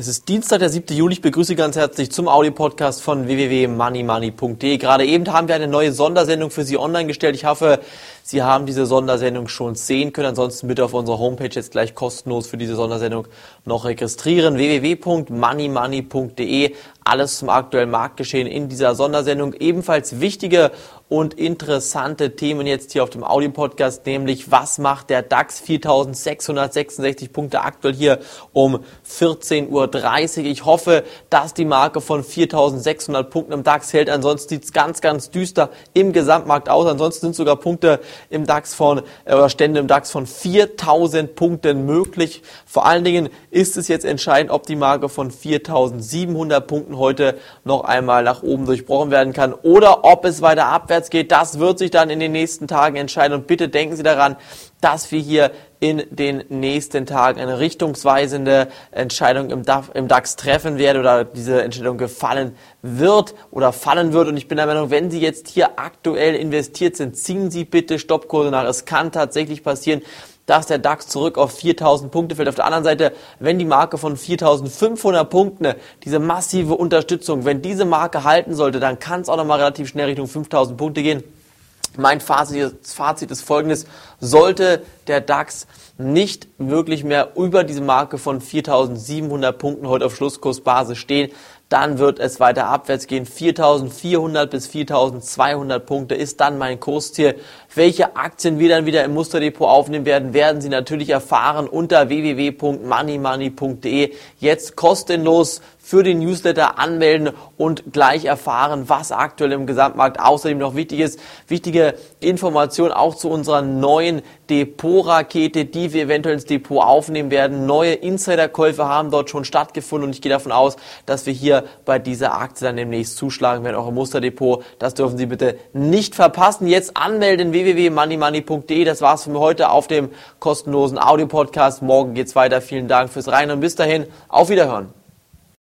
Es ist Dienstag, der 7. Juli. Ich begrüße Sie ganz herzlich zum Audio-Podcast von www.moneymoney.de. Gerade eben haben wir eine neue Sondersendung für Sie online gestellt. Ich hoffe, Sie haben diese Sondersendung schon sehen können. Ansonsten bitte auf unserer Homepage jetzt gleich kostenlos für diese Sondersendung noch registrieren. www.moneymoney.de. Alles zum aktuellen Marktgeschehen in dieser Sondersendung. Ebenfalls wichtige und interessante Themen jetzt hier auf dem Audio-Podcast, nämlich was macht der DAX 4666 Punkte aktuell hier um 14.30 Uhr. Ich hoffe, dass die Marke von 4600 Punkten im DAX hält. Ansonsten sieht es ganz, ganz düster im Gesamtmarkt aus. Ansonsten sind sogar Punkte im DAX von, äh, oder Stände im DAX von 4000 Punkten möglich. Vor allen Dingen ist es jetzt entscheidend, ob die Marke von 4700 Punkten heute noch einmal nach oben durchbrochen werden kann oder ob es weiter abwärts geht. Das wird sich dann in den nächsten Tagen entscheiden und bitte denken Sie daran, dass wir hier in den nächsten Tagen eine richtungsweisende Entscheidung im DAX treffen werden oder diese Entscheidung gefallen wird oder fallen wird. Und ich bin der Meinung, wenn Sie jetzt hier aktuell investiert sind, ziehen Sie bitte Stoppkurse nach. Es kann tatsächlich passieren, dass der DAX zurück auf 4000 Punkte fällt. Auf der anderen Seite, wenn die Marke von 4500 Punkten, diese massive Unterstützung, wenn diese Marke halten sollte, dann kann es auch nochmal relativ schnell Richtung 5000 Punkte gehen. Mein Fazit, Fazit ist folgendes. Sollte der DAX nicht wirklich mehr über diese Marke von 4.700 Punkten heute auf Schlusskursbasis stehen, dann wird es weiter abwärts gehen. 4.400 bis 4.200 Punkte ist dann mein Kursziel. Welche Aktien wir dann wieder im Musterdepot aufnehmen werden, werden Sie natürlich erfahren unter www.moneymoney.de. Jetzt kostenlos für den Newsletter anmelden und gleich erfahren, was aktuell im Gesamtmarkt außerdem noch wichtig ist. Wichtige Information auch zu unserer neuen Depot-Rakete, die wir eventuell ins Depot aufnehmen werden. Neue Insiderkäufe haben dort schon stattgefunden und ich gehe davon aus, dass wir hier bei dieser Aktie dann demnächst zuschlagen werden, auch im Musterdepot. Das dürfen Sie bitte nicht verpassen. Jetzt anmelden www.moneymoney.de. Das war's für heute auf dem kostenlosen Audio-Podcast. Morgen geht's weiter. Vielen Dank fürs Rein und bis dahin. Auf Wiederhören.